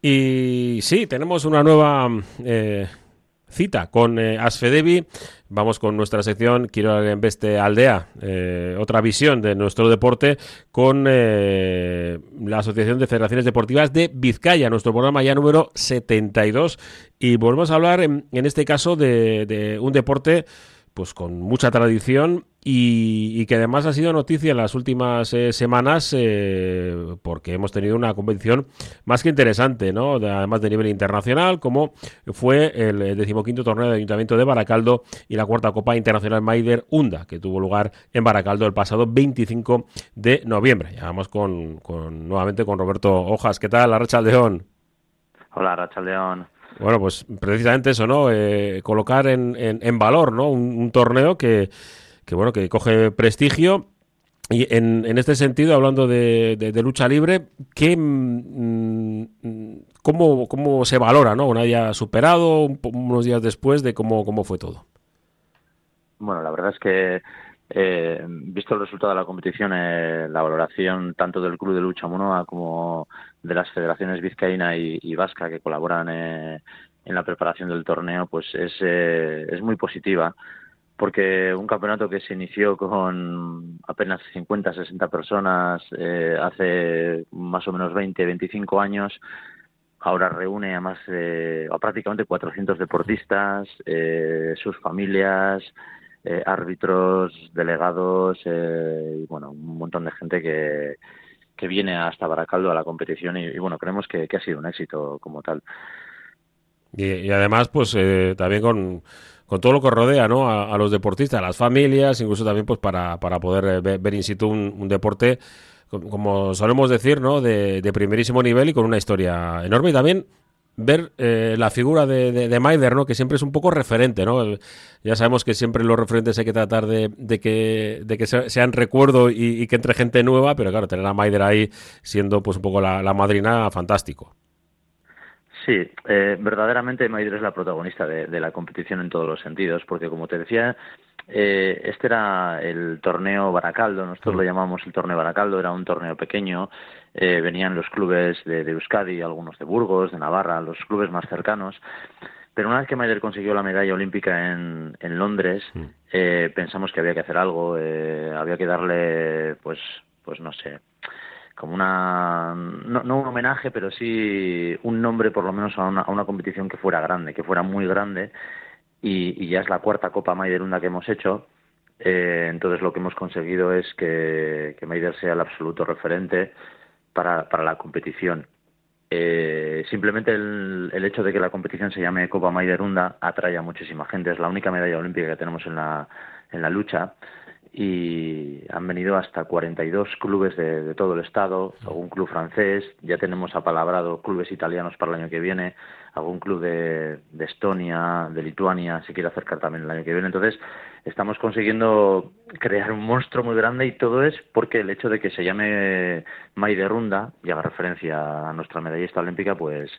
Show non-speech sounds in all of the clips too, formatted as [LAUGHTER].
Y sí, tenemos una nueva eh, cita con eh, Asfedevi. Vamos con nuestra sección Quiero Veste Aldea, eh, otra visión de nuestro deporte con la Asociación de Federaciones Deportivas de Vizcaya, nuestro programa ya número 72. Y volvemos a hablar en, este caso de un deporte pues con mucha tradición y, que además ha sido noticia en las últimas eh, semanas eh, porque hemos tenido una competición más que interesante, ¿no? además de nivel internacional, como fue el decimoquinto torneo de Ayuntamiento de Baracaldo y la cuarta Copa Internacional Maider Hunda, que tuvo lugar en Baracaldo el pasado 25 de noviembre. Ya vamos con, nuevamente con Roberto Hojas. ¿Qué tal, Racha León? Hola, Racha León. Bueno, pues precisamente eso, ¿no? Eh, colocar en, en, valor, ¿no? Un, torneo que, que, bueno, que coge prestigio. Y en, en este sentido, hablando de, de, lucha libre, ¿qué, mm, cómo, ¿cómo se valora, ¿no? Una haya superado unos días después de cómo, cómo fue todo. Bueno, la verdad es que eh, visto el resultado de la competición, eh, la valoración tanto del Club de Lucha Monoa como de las federaciones vizcaína y, vasca que colaboran eh, en la preparación del torneo, pues es, es muy positiva porque un campeonato que se inició con apenas 50, 60 personas hace más o menos 20, 25 años, ahora reúne a más a prácticamente 400 deportistas, sus familias, eh, árbitros, delegados eh, y bueno, un montón de gente que, que viene hasta Baracaldo a la competición y, bueno, creemos que, ha sido un éxito como tal. Y, además, pues eh, también con, con todo lo que rodea ¿no? a, los deportistas, a las familias, incluso también pues para, para poder ver, in situ un, deporte, como solemos decir, ¿no? de, de primerísimo nivel y con una historia enorme. Y también ver eh, la figura de, de, Maider, ¿no? que siempre es un poco referente. ¿no? ya sabemos que siempre los referentes hay que tratar de, de que, de que sean recuerdo y, que entre gente nueva, pero claro, tener a Maider ahí siendo pues un poco la, madrina, fantástico. Sí, eh, verdaderamente Maider es la protagonista de, la competición en todos los sentidos, porque como te decía, eh, este era el torneo Baracaldo, nosotros lo llamamos el torneo Baracaldo, era un torneo pequeño, eh, venían los clubes de, Euskadi, algunos de Burgos, de Navarra, los clubes más cercanos. Pero una vez que Maider consiguió la medalla olímpica en, en Londres, eh, pensamos que había que hacer algo, había que darle, pues, pues no sé, como una no, un homenaje pero sí un nombre por lo menos a una, a una competición que fuera grande que fuera muy grande y, ya es la cuarta Copa Maiderunda que hemos hecho. Eh, entonces lo que hemos conseguido es que, que Maider sea el absoluto referente para, para la competición. Eh, simplemente el, el, hecho de que la competición se llame Copa Maiderunda atrae a muchísima gente. Es la única medalla olímpica que tenemos en la, en la lucha y han venido hasta 42 clubes de, de, todo el estado, algún club francés, ya tenemos apalabrado clubes italianos para el año que viene, algún club de, de Estonia, de Lituania se quiere acercar también el año que viene. Entonces, estamos consiguiendo crear un monstruo muy grande y todo es porque el hecho de que se llame de Runda y haga referencia a nuestra medallista olímpica, pues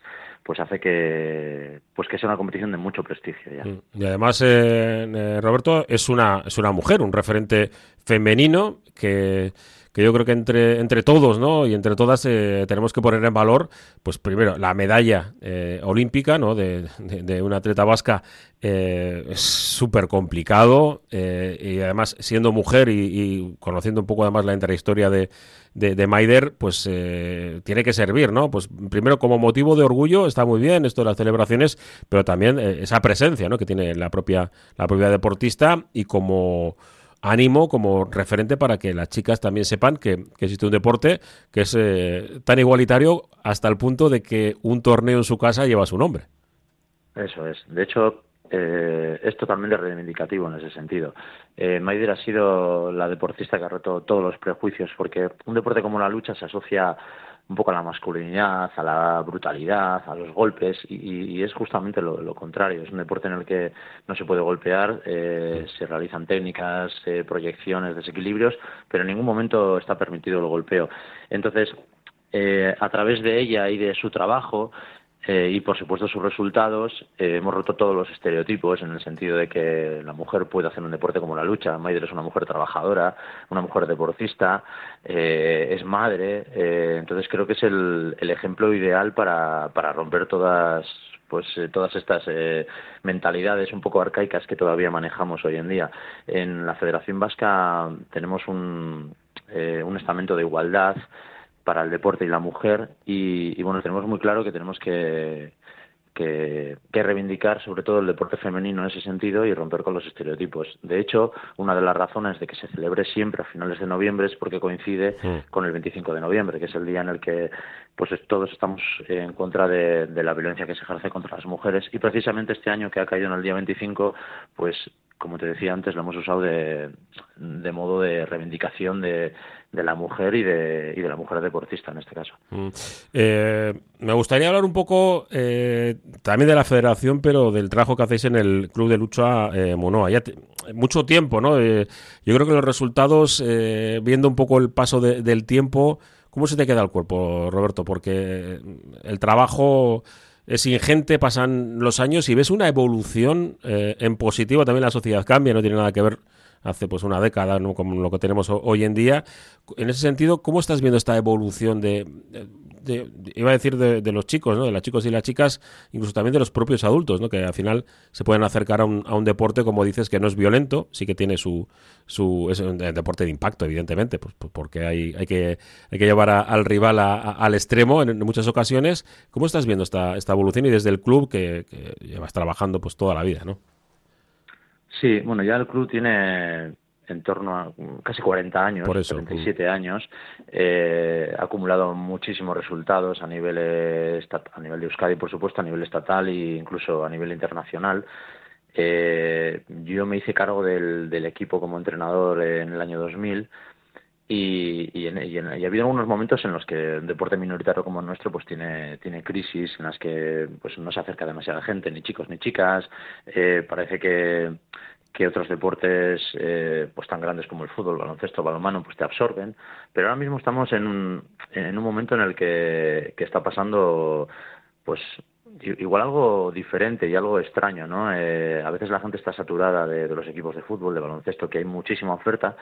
pues hace que pues que sea una competición de mucho prestigio ya. Mm. Y además eh, eh, Roberto es una es una mujer, un referente femenino que que yo creo que entre, entre todos ¿no? y entre todas eh, tenemos que poner en valor, pues primero, la medalla eh, olímpica ¿no? de, de, una atleta vasca eh, es súper complicado y además siendo mujer y, conociendo un poco además la intrahistoria de, de, de Maider, pues tiene que servir, ¿no? Pues primero como motivo de orgullo está muy bien esto de las celebraciones, pero también esa presencia ¿no? que tiene la propia, la propia deportista y como ánimo como referente para que las chicas también sepan que, existe un deporte que es eh, tan igualitario hasta el punto de que un torneo en su casa lleva su nombre. Eso es. De hecho, eh, es totalmente reivindicativo en ese sentido. Eh, Maider ha sido la deportista que ha roto todos los prejuicios, porque un deporte como la lucha se asocia un poco a la masculinidad, a la brutalidad, a los golpes, y, es justamente lo, contrario. Es un deporte en el que no se puede golpear, eh, se realizan técnicas, eh, proyecciones, desequilibrios, pero en ningún momento está permitido el golpeo. Entonces, eh, a través de ella y de su trabajo, eh, y por supuesto sus resultados. Eh, hemos roto todos los estereotipos en el sentido de que la mujer puede hacer un deporte como la lucha. Maider es una mujer trabajadora, una mujer deportista, eh, es madre. entonces creo que es el, ejemplo ideal para, para romper todas pues todas estas mentalidades un poco arcaicas que todavía manejamos hoy en día. En la Federación Vasca tenemos un, un estamento de igualdad para el deporte y la mujer. Y, bueno tenemos muy claro que tenemos que, que, reivindicar sobre todo el deporte femenino en ese sentido y romper con los estereotipos. De hecho, una de las razones de que se celebre siempre a finales de noviembre es porque coincide con el 25 de noviembre, que es el día en el que pues todos estamos en contra de, de, la violencia que se ejerce contra las mujeres. Y precisamente este año que ha caído en el día 25, pues como te decía antes, lo hemos usado de, modo de reivindicación de, la mujer y de, la mujer deportista en este caso. Mm. Eh, me gustaría hablar un poco eh, también de la federación, pero del trabajo que hacéis en el Club de Lucha eh, Monoa. Mucho tiempo, ¿no? yo creo que los resultados, viendo un poco el paso del tiempo, ¿cómo se te queda el cuerpo, Roberto? Porque el trabajo es ingente, pasan los años y ves una evolución en positivo, también la sociedad cambia, no tiene nada que ver hace pues una década, ¿no? como lo que tenemos hoy en día. En ese sentido, ¿cómo estás viendo esta evolución de, iba a decir de, los chicos, ¿no? de las chicos y las chicas, incluso también de los propios adultos, ¿no? que al final se pueden acercar a un, a un deporte, como dices, que no es violento, sí que tiene su, su es un deporte de impacto, evidentemente, pues, pues porque hay, hay, que, hay que llevar al rival al extremo en, muchas ocasiones. ¿Cómo estás viendo esta, esta evolución y desde el club que, que llevas trabajando pues toda la vida, ¿no? Sí, bueno, ya el club tiene en torno a casi 40 años, Por 37 años, eh, ha acumulado muchísimos resultados a nivel, a nivel de Euskadi, por supuesto, a nivel estatal e incluso a nivel internacional. Eh, yo me hice cargo del, del, equipo como entrenador en el año 2000 y, y, y, ha habido algunos momentos en los que un deporte minoritario como el nuestro pues tiene, tiene crisis en las que pues no se acerca demasiada gente, ni chicos ni chicas. Eh, parece que, que otros deportes eh, pues tan grandes como el fútbol, baloncesto, balonmano pues te absorben. Pero ahora mismo estamos en un, en un momento en el que, que está pasando pues igual algo diferente y algo extraño, ¿no? Eh, a veces la gente está saturada de, de, los equipos de fútbol, de baloncesto, que hay muchísima oferta,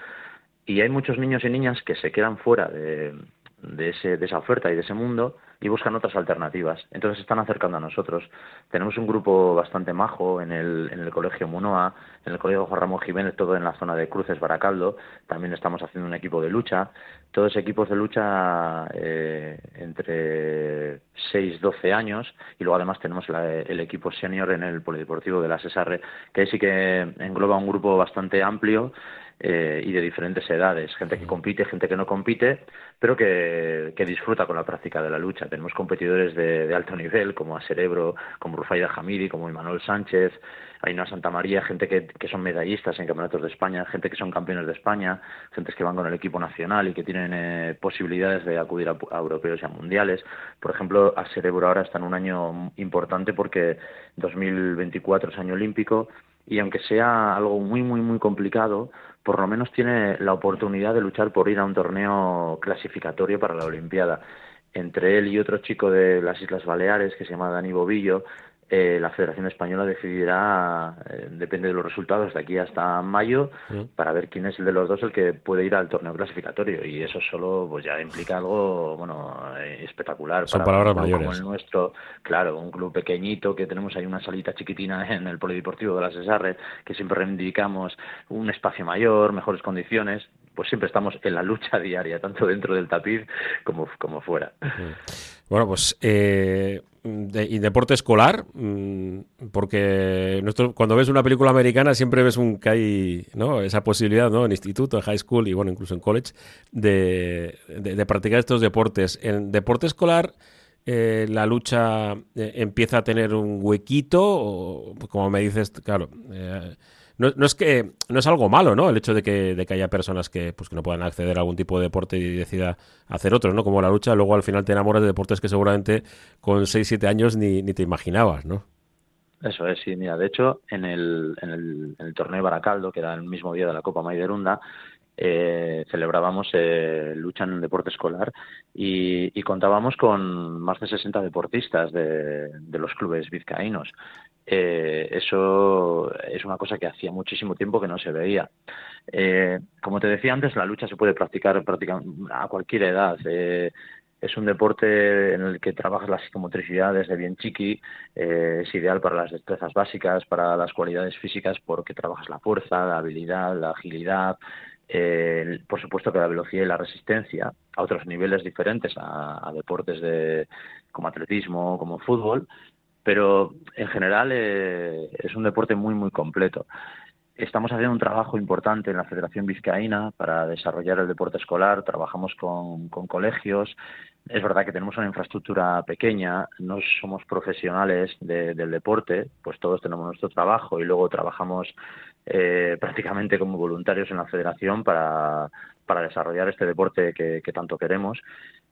y hay muchos niños y niñas que se quedan fuera de, de, ese, de esa oferta y de ese mundo y buscan otras alternativas. Entonces se están acercando a nosotros. Tenemos un grupo bastante majo en el, en el Colegio Munoa, en el Colegio Juan Ramón Jiménez, todo en la zona de Cruces, Baracaldo. También estamos haciendo un equipo de lucha. Todos equipos de lucha eh, entre 6, 12 años. Y luego además tenemos el equipo senior en el Polideportivo de la Cesarre, que sí que engloba un grupo bastante amplio eh, y de diferentes edades, gente que compite, gente que no compite, pero que, que disfruta con la práctica de la lucha. Tenemos competidores de, alto nivel, como a Cerebro, como Rufaida Hamidi, como Imanol Sánchez, Ainhoa Santa María, gente que, que son medallistas en campeonatos de España, gente que son campeones de España, gente que van con el equipo nacional y que tienen eh, posibilidades de acudir a, a, europeos y a mundiales. Por ejemplo, a Cerebro ahora está en un año importante porque 2024 es año olímpico y aunque sea algo muy, muy, muy complicado, por lo menos tiene la oportunidad de luchar por ir a un torneo clasificatorio para la Olimpiada. Entre él y otro chico de las Islas Baleares, que se llama Dani Bobillo, eh, la Federación Española decidirá, eh, depende de los resultados, de aquí hasta mayo, para ver quién es el de los dos el que puede ir al torneo clasificatorio. Y eso solo pues ya implica algo bueno eh, espectacular. Son palabras mayores. Como el nuestro, claro, un club pequeñito que tenemos ahí una salita chiquitina [LAUGHS] en el Polideportivo de las Cesarre, que siempre reivindicamos un espacio mayor, mejores condiciones pues siempre estamos en la lucha [LAUGHS] diaria, tanto dentro del tapiz como, como fuera. Bueno, pues eh, y deporte escolar, mm, porque cuando ves una película americana siempre ves un que hay ¿no? esa posibilidad ¿no? en instituto, en high school y bueno, incluso en college, de, de, practicar estos deportes. En deporte escolar, eh, la lucha eh, empieza a tener un huequito, o, como me dices, claro. Eh, no, no, es que no es algo malo, ¿no? El hecho de que, de que haya personas que, pues, que no puedan acceder a algún tipo de deporte y decida hacer otros, ¿no? Como la lucha, luego al final te enamoras de deportes que seguramente con 6, 7 años ni, ni te imaginabas, ¿no? Eso es, sí, mira, de hecho, en el, en el, en el torneo de Baracaldo, que era el mismo día de la Copa Maiderunda, eh, celebrábamos eh, lucha en el deporte escolar y, contábamos con más de 60 deportistas de, los clubes vizcaínos. Eh, eso es una cosa que hacía muchísimo tiempo que no se veía. como te decía antes, la lucha se puede practicar, practicar a cualquier edad es un deporte en el que trabajas la psicomotricidad desde bien chiqui, eh, es ideal para las destrezas básicas, para las cualidades físicas, porque trabajas la fuerza, la habilidad, la agilidad, eh, por supuesto que la velocidad y la resistencia, a otros niveles diferentes a, deportes de, como atletismo, como fútbol, pero en general eh, es un deporte muy, muy completo. Estamos haciendo un trabajo importante en la Federación Vizcaína para desarrollar el deporte escolar. Trabajamos con, colegios. Es verdad que tenemos una infraestructura pequeña, no somos profesionales del deporte, pues todos tenemos nuestro trabajo y luego trabajamos eh, prácticamente como voluntarios en la federación para, para desarrollar este deporte que, que tanto queremos.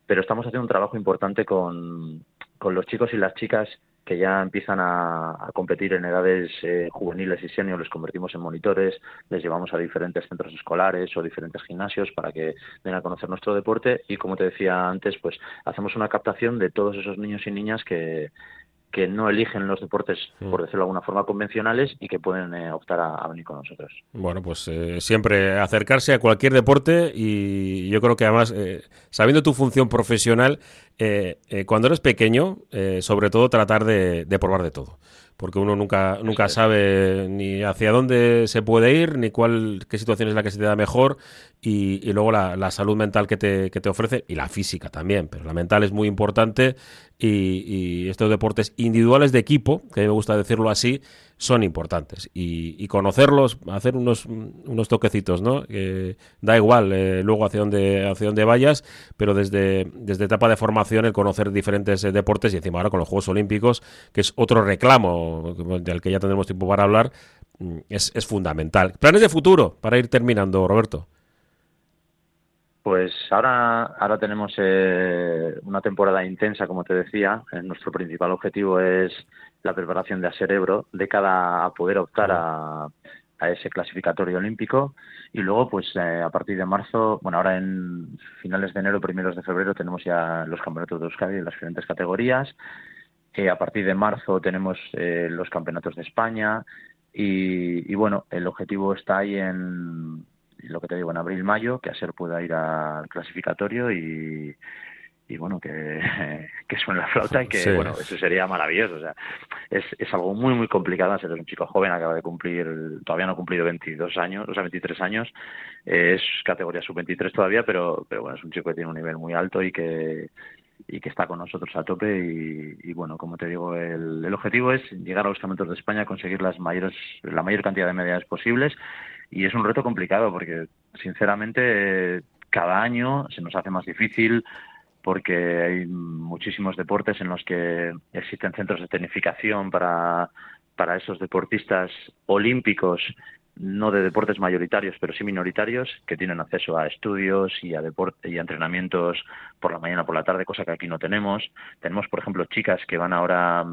Pero estamos haciendo un trabajo importante con, con los chicos y las chicas que ya empiezan a, competir en edades eh, juveniles y senior, les convertimos en monitores, les llevamos a diferentes centros escolares o diferentes gimnasios para que vengan a conocer nuestro deporte. Y como te decía antes, pues hacemos una captación de todos esos niños y niñas que, que no eligen los deportes, mm. por decirlo de alguna forma, convencionales y que pueden eh, optar a, venir con nosotros. Bueno, pues eh, siempre acercarse a cualquier deporte y yo creo que además, eh, sabiendo tu función profesional, cuando eres pequeño, sobre todo tratar de, de probar de todo porque uno nunca, nunca sabe ni hacia dónde se puede ir, ni cuál, qué situación es la que se te da mejor, y, luego la, salud mental que te, que te ofrece, y la física también, pero la mental es muy importante, y, estos deportes individuales de equipo, que me gusta decirlo así, son importantes. Y, conocerlos, hacer unos, unos toquecitos, ¿no? da igual eh, luego hacia dónde, hacia dónde vayas, pero desde, desde etapa de formación el conocer diferentes eh, deportes y encima ahora con los Juegos Olímpicos, que es otro reclamo del que ya tendremos tiempo para hablar, mm, es, es fundamental. Planes de futuro para ir terminando, Roberto. Pues ahora, ahora tenemos eh, una temporada intensa, como te decía. nuestro principal objetivo es la preparación de a cerebro de cada a poder optar a, ese clasificatorio olímpico. Y luego pues eh, a partir de marzo bueno ahora en finales de enero primeros de febrero tenemos ya los campeonatos de Euskadi en las diferentes categorías. Eh, a partir de marzo tenemos los campeonatos de España. Y, y, bueno el objetivo está ahí en lo que te digo, en abril-mayo, que a ser pueda ir al clasificatorio y, y bueno, que, [LAUGHS] que suene la flauta y que, bueno, eso sería maravilloso. O sea, es, es algo muy, muy complicado. Ser un chico joven, acaba de cumplir, todavía no ha cumplido 22 años, o sea, 23 años. es categoría sub-23 todavía, pero, pero bueno, es un chico que tiene un nivel muy alto y que y que está con nosotros a tope y, bueno como te digo el, el, objetivo es llegar a los campeonatos de España conseguir las mayores la mayor cantidad de medallas posibles y es un reto complicado porque sinceramente cada año se nos hace más difícil porque hay muchísimos deportes en los que existen centros de tecnificación para, para esos deportistas olímpicos, no de deportes mayoritarios, pero sí minoritarios, que tienen acceso a estudios y a deporte y a entrenamientos por la mañana, por la tarde, cosa que aquí no tenemos. Tenemos, por ejemplo, chicas que van ahora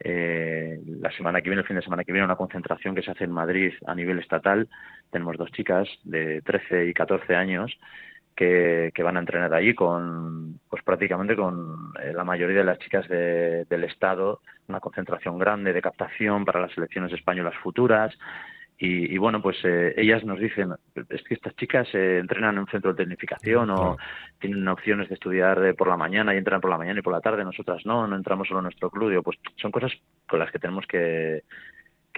eh, la semana que viene, el fin de semana que viene, una concentración que se hace en Madrid a nivel estatal. Tenemos dos chicas de 13 y 14 años que, van a entrenar allí con, pues prácticamente con eh, la mayoría de las chicas del Estado, una concentración grande de captación para las selecciones españolas futuras. Y, bueno, pues eh, ellas nos dicen, es que estas chicas se entrenan en un centro de tecnificación o tienen opciones de estudiar por la mañana y entran por la mañana y por la tarde, nosotras no, no entramos solo en nuestro club. pues son cosas con las que tenemos que,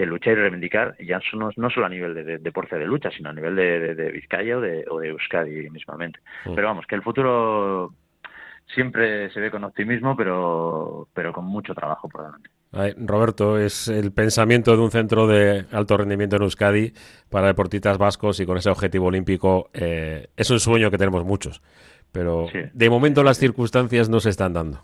que luchar y reivindicar, ya no, no solo a nivel de, deporte de lucha, sino a nivel de, Vizcaya o de, o de Euskadi mismamente. Pero vamos, que el futuro siempre se ve con optimismo, pero, pero con mucho trabajo por delante. Roberto, es el pensamiento de un centro de alto rendimiento en Euskadi para deportistas vascos y con ese objetivo olímpico eh, es un sueño que tenemos muchos, pero de momento las circunstancias no se están dando.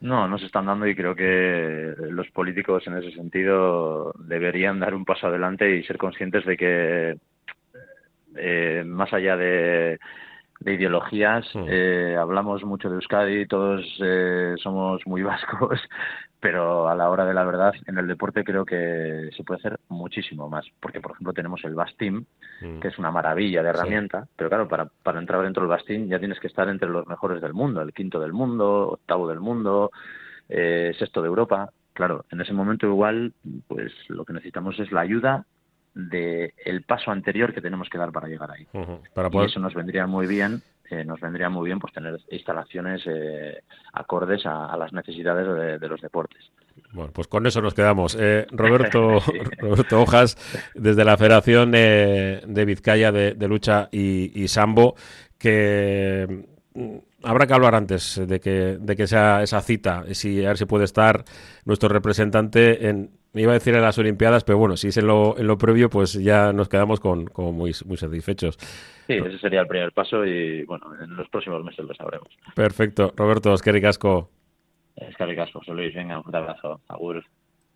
No, no se están dando y creo que los políticos en ese sentido deberían dar un paso adelante y ser conscientes de que eh, más allá de de ideologías. Mm. Eh, hablamos mucho de Euskadi, todos eh, somos muy [LAUGHS] vascos, pero a la hora de la verdad, en el deporte creo que se puede hacer muchísimo más. Porque, por ejemplo, tenemos el Bastim, mm. que es una maravilla de herramienta, pero claro, para, para entrar dentro del Bastim ya tienes que estar entre los mejores del mundo, el quinto del mundo, octavo del mundo, eh, sexto de Europa. Claro, en ese momento igual, pues lo que necesitamos es la ayuda de el paso anterior que tenemos que dar para llegar ahí. para Y eso nos vendría muy bien, eh, nos vendría muy bien pues tener instalaciones eh, acordes a, las necesidades de, los deportes. Bueno, pues con eso nos quedamos. Eh, [LAUGHS] Roberto, Roberto Hojas, desde la Federación de Vizcaya de, Lucha y, y Sambo, que mm, habrá que hablar antes de que, de que sea esa cita, si, a ver si puede estar nuestro representante en, me iba a decir en las Olimpiadas, pero bueno, si es en lo, en lo previo, pues ya nos quedamos con, con muy, muy satisfechos. Sí, ese sería el primer paso y bueno, en los próximos meses lo sabremos. Perfecto. Roberto, es que ricasco. Es que ricasco, Luis. Venga, un abrazo. Agur.